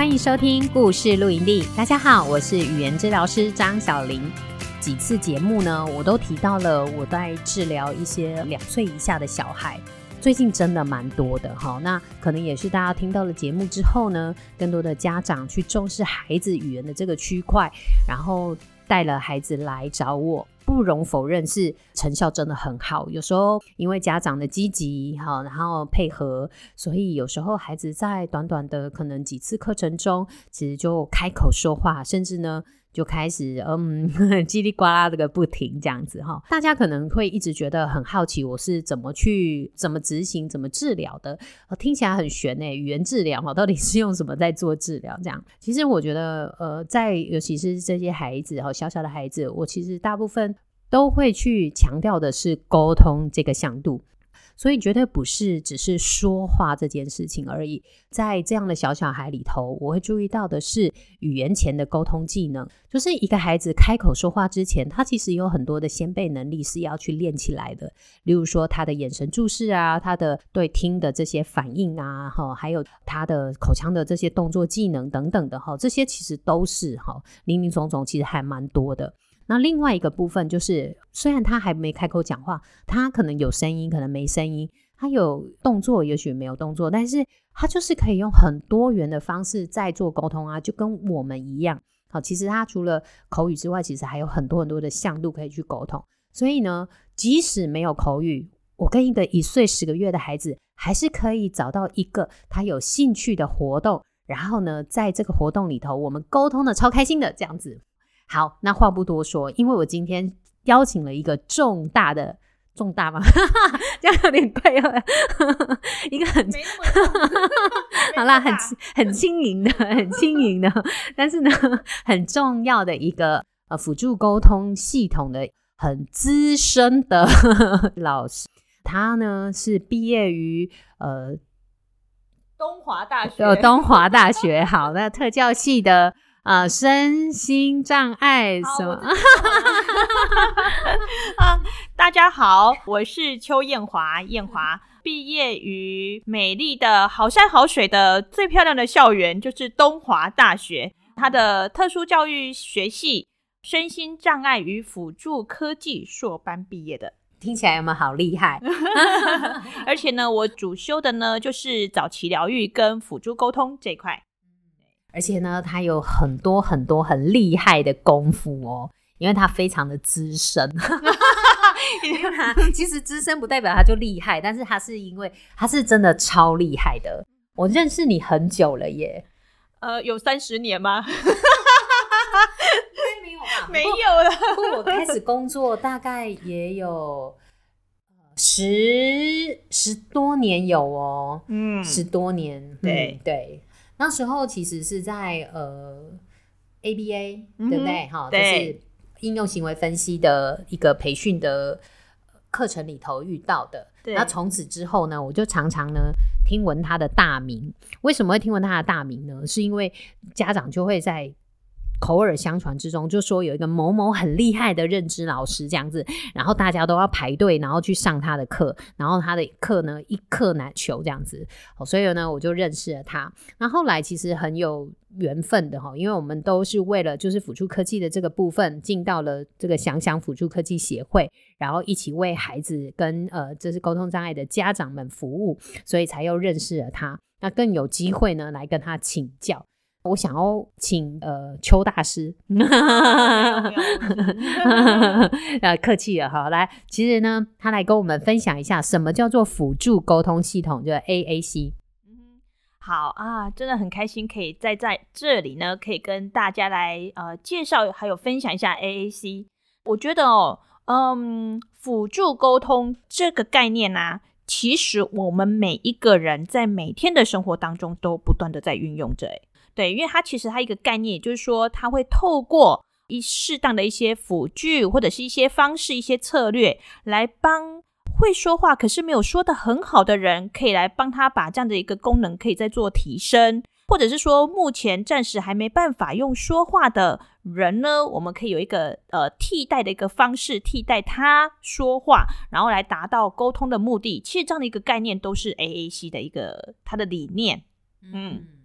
欢迎收听故事露营地。大家好，我是语言治疗师张小玲。几次节目呢，我都提到了我在治疗一些两岁以下的小孩，最近真的蛮多的哈。那可能也是大家听到了节目之后呢，更多的家长去重视孩子语言的这个区块，然后带了孩子来找我。不容否认是成效真的很好，有时候因为家长的积极哈，然后配合，所以有时候孩子在短短的可能几次课程中，其实就开口说话，甚至呢就开始嗯 叽里呱啦这个不停这样子哈。大家可能会一直觉得很好奇，我是怎么去怎么执行怎么治疗的？听起来很玄诶，语言治疗哈，到底是用什么在做治疗？这样其实我觉得呃，在尤其是这些孩子哈，小小的孩子，我其实大部分。都会去强调的是沟通这个向度，所以绝对不是只是说话这件事情而已。在这样的小小孩里头，我会注意到的是语言前的沟通技能，就是一个孩子开口说话之前，他其实有很多的先备能力是要去练起来的。例如说他的眼神注视啊，他的对听的这些反应啊，哈，还有他的口腔的这些动作技能等等的哈，这些其实都是哈，林林总总其实还蛮多的。那另外一个部分就是，虽然他还没开口讲话，他可能有声音，可能没声音，他有动作，也许没有动作，但是他就是可以用很多元的方式在做沟通啊，就跟我们一样。好，其实他除了口语之外，其实还有很多很多的向度可以去沟通。所以呢，即使没有口语，我跟一个一岁十个月的孩子，还是可以找到一个他有兴趣的活动，然后呢，在这个活动里头，我们沟通的超开心的这样子。好，那话不多说，因为我今天邀请了一个重大的重大吗？这样有点贵了，一个很 好啦，很很轻盈的，很轻盈的，但是呢，很重要的一个呃辅助沟通系统的很资深的老师，他呢是毕业于呃东华大学，呃东华大学，好，那特教系的。啊，身心障碍什么？啊，大家好，我是邱艳华，艳华毕业于美丽的好山好水的最漂亮的校园，就是东华大学，它的特殊教育学系身心障碍与辅助科技硕班毕业的，听起来有没有好厉害？而且呢，我主修的呢就是早期疗愈跟辅助沟通这一块。而且呢，他有很多很多很厉害的功夫哦，因为他非常的资深。其实资深不代表他就厉害，但是他是因为他是真的超厉害的。我认识你很久了耶，呃，有三十年吗？没有吧？没有了。不过我开始工作大概也有十十多年有哦，嗯，十多年，对、嗯、对。那时候其实是在呃 ABA、嗯、对不对？哈，就是应用行为分析的一个培训的课程里头遇到的。那从此之后呢，我就常常呢听闻他的大名。为什么会听闻他的大名呢？是因为家长就会在。口耳相传之中，就说有一个某某很厉害的认知老师这样子，然后大家都要排队，然后去上他的课，然后他的课呢一课难求这样子，所以呢我就认识了他。那后来其实很有缘分的哈，因为我们都是为了就是辅助科技的这个部分进到了这个想想辅助科技协会，然后一起为孩子跟呃这是沟通障碍的家长们服务，所以才又认识了他。那更有机会呢来跟他请教。我想要请呃邱大师，呃 客气了哈，来，其实呢，他来跟我们分享一下什么叫做辅助沟通系统，就是 AAC。嗯，好啊，真的很开心可以再在这里呢，可以跟大家来呃介绍还有分享一下 AAC。我觉得哦，嗯，辅助沟通这个概念呢、啊。其实我们每一个人在每天的生活当中都不断的在运用着。对，因为它其实它一个概念，也就是说，它会透过一适当的一些辅具或者是一些方式、一些策略来帮。会说话可是没有说得很好的人，可以来帮他把这样的一个功能可以再做提升，或者是说目前暂时还没办法用说话的人呢，我们可以有一个呃替代的一个方式，替代他说话，然后来达到沟通的目的。其实这样的一个概念都是 AAC 的一个它的理念。嗯，好，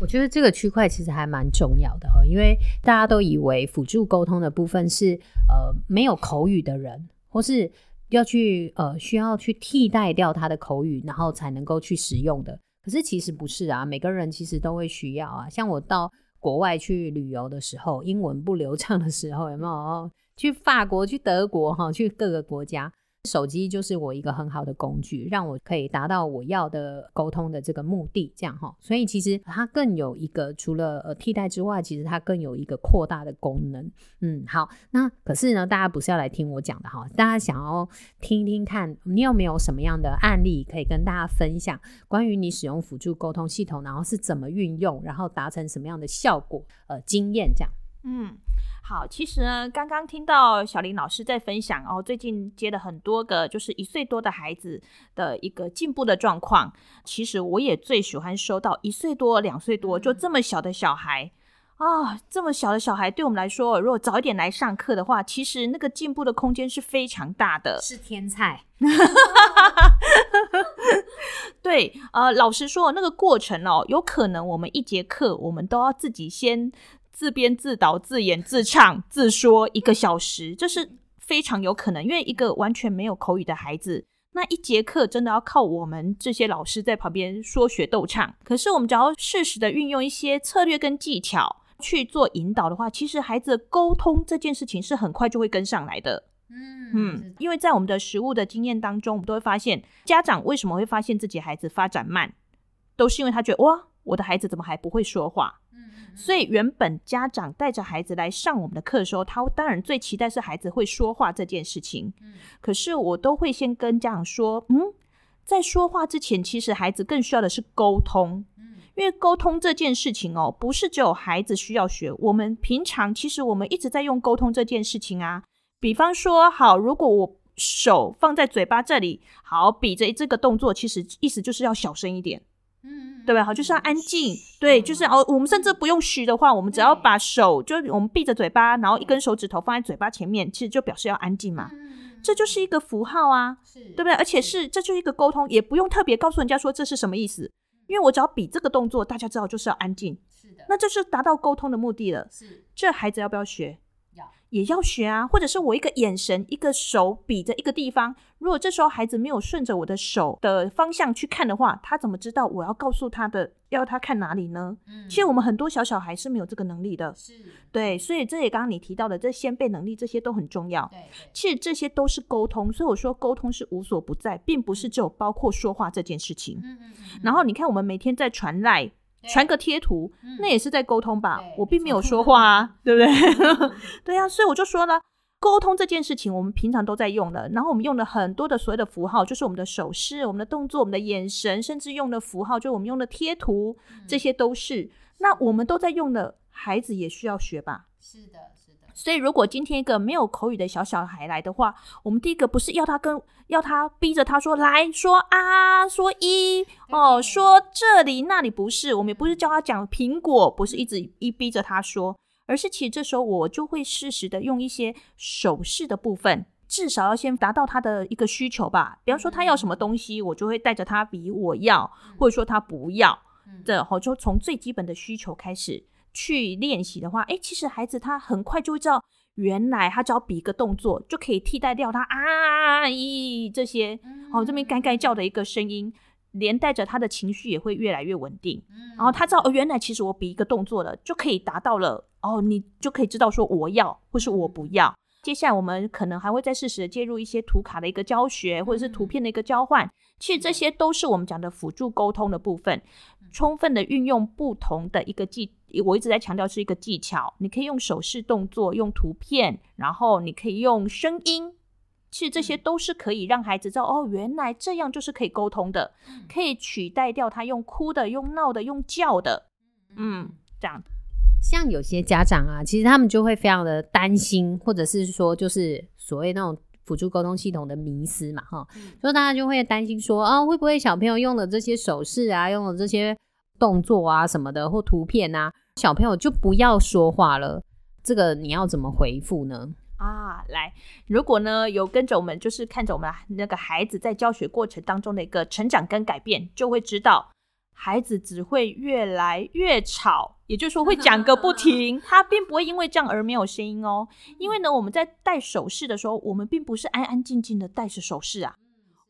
我觉得这个区块其实还蛮重要的哦，因为大家都以为辅助沟通的部分是呃没有口语的人，或是。要去呃，需要去替代掉他的口语，然后才能够去使用的。可是其实不是啊，每个人其实都会需要啊。像我到国外去旅游的时候，英文不流畅的时候，有没有？去法国、去德国哈，去各个国家。手机就是我一个很好的工具，让我可以达到我要的沟通的这个目的，这样哈。所以其实它更有一个除了呃替代之外，其实它更有一个扩大的功能。嗯，好，那可是呢，大家不是要来听我讲的哈，大家想要听一听看，你有没有什么样的案例可以跟大家分享，关于你使用辅助沟通系统，然后是怎么运用，然后达成什么样的效果，呃，经验这样。嗯。好，其实呢，刚刚听到小林老师在分享哦，最近接了很多个就是一岁多的孩子的一个进步的状况。其实我也最喜欢收到一岁多、两岁多就这么小的小孩啊、哦，这么小的小孩对我们来说，如果早一点来上课的话，其实那个进步的空间是非常大的，是天才。对，呃，老实说，那个过程哦，有可能我们一节课我们都要自己先。自编自导自演自唱自说一个小时，这是非常有可能。因为一个完全没有口语的孩子，那一节课真的要靠我们这些老师在旁边说学逗唱。可是我们只要适时的运用一些策略跟技巧去做引导的话，其实孩子沟通这件事情是很快就会跟上来的。嗯嗯，因为在我们的实物的经验当中，我们都会发现，家长为什么会发现自己孩子发展慢，都是因为他觉得哇，我的孩子怎么还不会说话？所以，原本家长带着孩子来上我们的课的时候，他当然最期待是孩子会说话这件事情。嗯，可是我都会先跟家长说，嗯，在说话之前，其实孩子更需要的是沟通。嗯，因为沟通这件事情哦，不是只有孩子需要学，我们平常其实我们一直在用沟通这件事情啊。比方说，好，如果我手放在嘴巴这里，好，比着这个动作，其实意思就是要小声一点。嗯，对吧？好，就是要安静。对，就是哦，我们甚至不用嘘的话，我们只要把手，就我们闭着嘴巴，然后一根手指头放在嘴巴前面，其实就表示要安静嘛。这就是一个符号啊，对不对？而且是这就是一个沟通，也不用特别告诉人家说这是什么意思，因为我只要比这个动作，大家知道就是要安静。是的，那这是达到沟通的目的了。是，这孩子要不要学？也要学啊，或者是我一个眼神、一个手比着一个地方，如果这时候孩子没有顺着我的手的方向去看的话，他怎么知道我要告诉他的要他看哪里呢？嗯，其实我们很多小小孩是没有这个能力的，是，对，所以这也刚刚你提到的这先辈能力，这些都很重要。对，其实这些都是沟通，所以我说沟通是无所不在，并不是只有包括说话这件事情。嗯嗯嗯。然后你看，我们每天在传赖。传个贴图，嗯，那也是在沟通吧？我并没有说话啊，对不对？对啊，所以我就说了，沟通这件事情，我们平常都在用的。然后我们用了很多的所谓的符号，就是我们的手势、我们的动作、我们的眼神，甚至用的符号，就我们用的贴图，这些都是。那我们都在用的，孩子也需要学吧？是的。所以，如果今天一个没有口语的小小孩来的话，我们第一个不是要他跟要他逼着他说来说啊，说一哦，说这里那里，不是，我们也不是教他讲苹果，不是一直一逼着他说，而是其实这时候我就会适时的用一些手势的部分，至少要先达到他的一个需求吧。比方说他要什么东西，我就会带着他比我要，或者说他不要，的好就从最基本的需求开始。去练习的话，诶，其实孩子他很快就会知道，原来他只要比一个动作就可以替代掉他啊咦这些，哦这边该该叫的一个声音，连带着他的情绪也会越来越稳定。然后他知道，哦，原来其实我比一个动作了，就可以达到了，哦，你就可以知道说我要或是我不要。接下来我们可能还会再适时的介入一些图卡的一个教学，或者是图片的一个交换。其实这些都是我们讲的辅助沟通的部分，充分的运用不同的一个技。我一直在强调是一个技巧，你可以用手势动作，用图片，然后你可以用声音，其实这些都是可以让孩子知道，哦，原来这样就是可以沟通的，可以取代掉他用哭的、用闹的、用叫的，嗯，这样。像有些家长啊，其实他们就会非常的担心，或者是说，就是所谓那种辅助沟通系统的迷思嘛，哈，所以大家就会担心说，啊，会不会小朋友用了这些手势啊，用了这些动作啊什么的，或图片啊，小朋友就不要说话了？这个你要怎么回复呢？啊，来，如果呢有跟着我们，就是看着我们那个孩子在教学过程当中的一个成长跟改变，就会知道孩子只会越来越吵，也就是说会讲个不 停，他并不会因为这样而没有声音哦。因为呢，我们在带手势的时候，我们并不是安安静静的戴着手饰啊。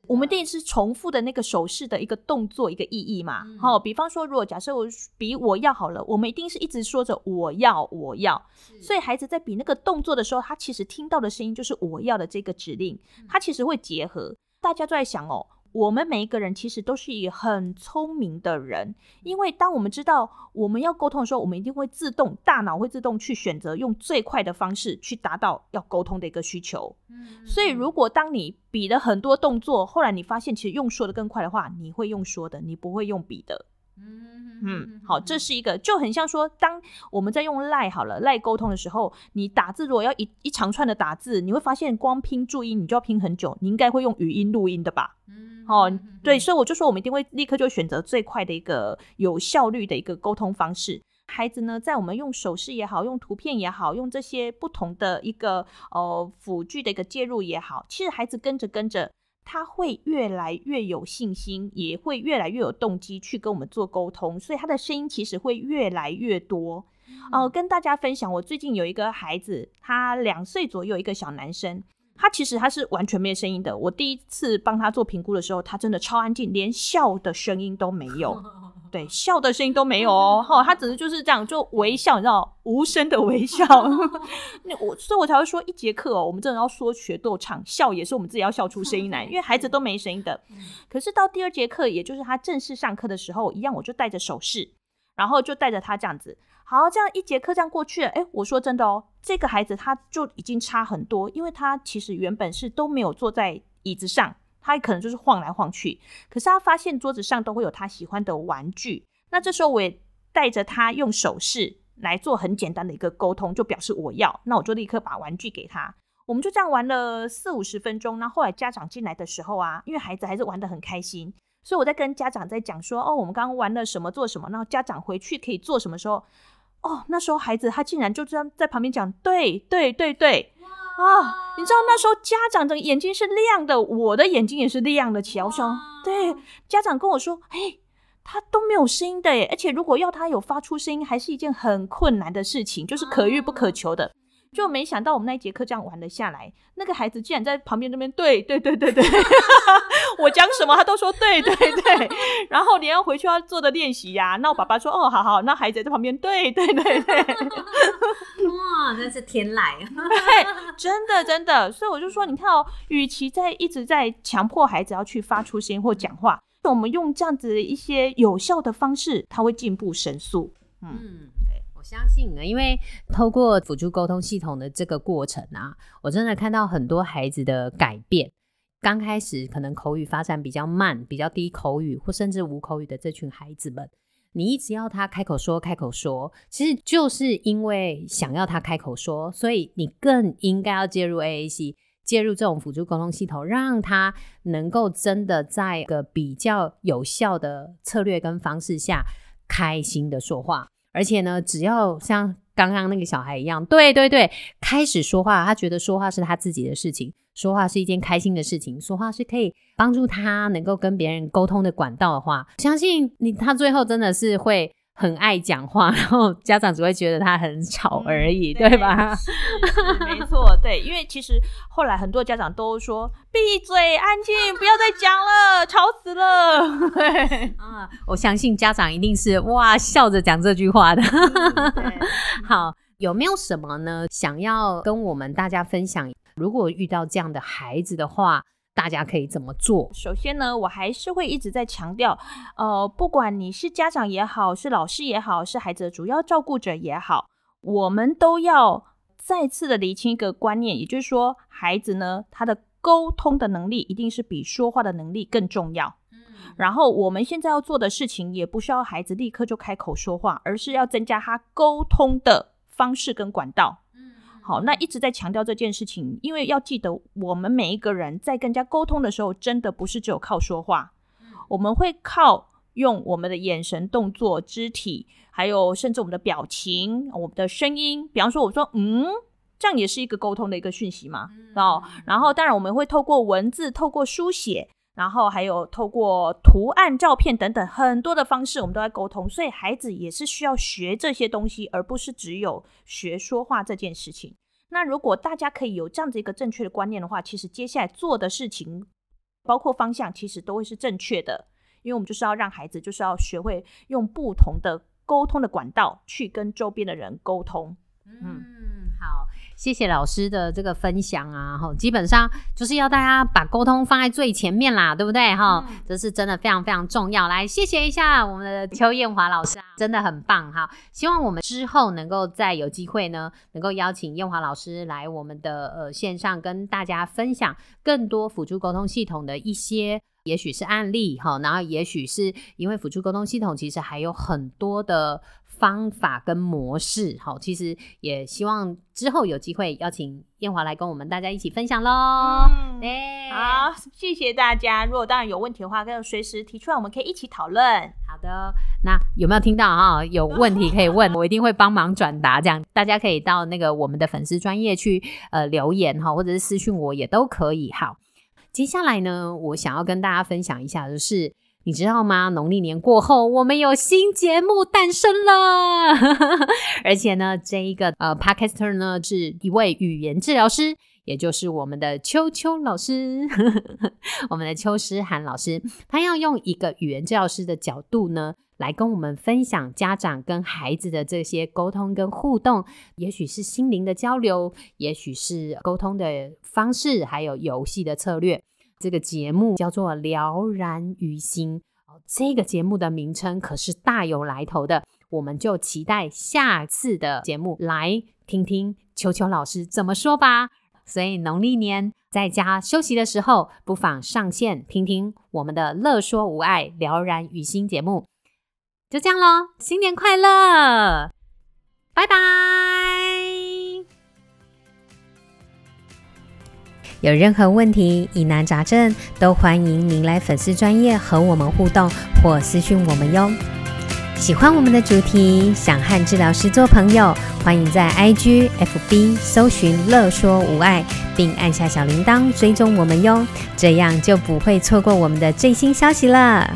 我们一定是重复的那个手势的一个动作，一个意义嘛。好、嗯，比方说，如果假设我比我要好了，我们一定是一直说着我要我要。所以孩子在比那个动作的时候，他其实听到的声音就是我要的这个指令，他其实会结合。大家都在想哦。我们每一个人其实都是一个很聪明的人，因为当我们知道我们要沟通的时候，我们一定会自动，大脑会自动去选择用最快的方式去达到要沟通的一个需求。嗯，所以如果当你比了很多动作，后来你发现其实用说的更快的话，你会用说的，你不会用比的。嗯，好，这是一个就很像说，当我们在用赖好了赖沟通的时候，你打字如果要一一长串的打字，你会发现光拼注音你就要拼很久，你应该会用语音录音的吧？嗯，哦，对，所以我就说我们一定会立刻就选择最快的一个有效率的一个沟通方式。孩子呢，在我们用手势也好，用图片也好，用这些不同的一个呃辅具的一个介入也好，其实孩子跟着跟着。他会越来越有信心，也会越来越有动机去跟我们做沟通，所以他的声音其实会越来越多。哦、跟大家分享，我最近有一个孩子，他两岁左右，一个小男生，他其实他是完全没有声音的。我第一次帮他做评估的时候，他真的超安静，连笑的声音都没有。对，笑的声音都没有哦，哈，他只是就是这样，就微笑，你知道，无声的微笑。那我，所以我才会说，一节课哦，我们真的要说学逗唱，笑也是我们自己要笑出声音来，因为孩子都没声音的。可是到第二节课，也就是他正式上课的时候，一样，我就带着手势，然后就带着他这样子，好，这样一节课这样过去了，哎，我说真的哦，这个孩子他就已经差很多，因为他其实原本是都没有坐在椅子上。他可能就是晃来晃去，可是他发现桌子上都会有他喜欢的玩具。那这时候我也带着他用手势来做很简单的一个沟通，就表示我要。那我就立刻把玩具给他。我们就这样玩了四五十分钟。那后来家长进来的时候啊，因为孩子还是玩得很开心，所以我在跟家长在讲说：哦，我们刚刚玩了什么，做什么。然后家长回去可以做什么时候？哦，那时候孩子他竟然就这样在旁边讲：对对对对。啊，你知道那时候家长的眼睛是亮的，我的眼睛也是亮的起来。我想，对，家长跟我说，嘿，他都没有声音的耶，而且如果要他有发出声音，还是一件很困难的事情，就是可遇不可求的。就没想到我们那一节课这样玩了下来，那个孩子竟然在旁边那边对对对对对，我讲什么他都说对对对，然后连要回去要做的练习呀，那我爸爸说哦好好，那孩子在旁边对对对对，哇，那是天籁，真的真的，所以我就说你看哦，与其在一直在强迫孩子要去发出声音或讲话，我们用这样子一些有效的方式，他会进步神速，嗯。我相信呢，因为透过辅助沟通系统的这个过程啊，我真的看到很多孩子的改变。刚开始可能口语发展比较慢、比较低口语或甚至无口语的这群孩子们，你一直要他开口说、开口说，其实就是因为想要他开口说，所以你更应该要介入 AAC，介入这种辅助沟通系统，让他能够真的在一个比较有效的策略跟方式下，开心的说话。而且呢，只要像刚刚那个小孩一样，对对对，开始说话，他觉得说话是他自己的事情，说话是一件开心的事情，说话是可以帮助他能够跟别人沟通的管道的话，相信你，他最后真的是会。很爱讲话，然后家长只会觉得他很吵而已，嗯、对，对吧？没错，对，因为其实后来很多家长都说：“闭嘴，安静，不要再讲了，吵死了。”对啊，我相信家长一定是哇笑着讲这句话的。嗯、好，有没有什么呢？想要跟我们大家分享？如果遇到这样的孩子的话。大家可以怎么做？首先呢，我还是会一直在强调，呃，不管你是家长也好，是老师也好，是孩子的主要照顾者也好，我们都要再次的厘清一个观念，也就是说，孩子呢，他的沟通的能力一定是比说话的能力更重要。然后我们现在要做的事情，也不需要孩子立刻就开口说话，而是要增加他沟通的方式跟管道。好，那一直在强调这件事情，因为要记得，我们每一个人在跟人家沟通的时候，真的不是只有靠说话，我们会靠用我们的眼神、动作、肢体，还有甚至我们的表情、我们的声音。比方说，我说“嗯”，这样也是一个沟通的一个讯息嘛。哦，然后当然我们会透过文字、透过书写。然后还有透过图案、照片等等很多的方式，我们都在沟通，所以孩子也是需要学这些东西，而不是只有学说话这件事情。那如果大家可以有这样子一个正确的观念的话，其实接下来做的事情，包括方向，其实都会是正确的，因为我们就是要让孩子就是要学会用不同的沟通的管道去跟周边的人沟通。嗯，谢谢老师的这个分享啊，哈，基本上就是要大家把沟通放在最前面啦，对不对？哈、嗯，这是真的非常非常重要。来，谢谢一下我们的邱艳华老师啊，真的很棒哈。希望我们之后能够再有机会呢，能够邀请艳华老师来我们的呃线上跟大家分享更多辅助沟通系统的一些，也许是案例哈，然后也许是因为辅助沟通系统其实还有很多的。方法跟模式，好，其实也希望之后有机会邀请燕华来跟我们大家一起分享喽。嗯，欸、好，谢谢大家。如果当然有问题的话，可以随时提出来，我们可以一起讨论。好的，那有没有听到哈？有问题可以问，我一定会帮忙转达。这样大家可以到那个我们的粉丝专业去呃留言哈，或者是私讯我也都可以。好，接下来呢，我想要跟大家分享一下，就是。你知道吗？农历年过后，我们有新节目诞生了，而且呢，这一个呃，Podcaster 呢是一位语言治疗师，也就是我们的秋秋老师，我们的秋诗涵老师，他要用一个语言治疗师的角度呢，来跟我们分享家长跟孩子的这些沟通跟互动，也许是心灵的交流，也许是沟通的方式，还有游戏的策略。这个节目叫做《了然于心》，这个节目的名称可是大有来头的。我们就期待下次的节目来听听球球老师怎么说吧。所以农历年在家休息的时候，不妨上线听听我们的《乐说无碍了然于心》节目。就这样喽，新年快乐，拜拜。有任何问题、疑难杂症，都欢迎您来粉丝专业和我们互动或私讯我们哟。喜欢我们的主题，想和治疗师做朋友，欢迎在 IG、FB 搜寻“乐说无碍”，并按下小铃铛追踪我们哟，这样就不会错过我们的最新消息了。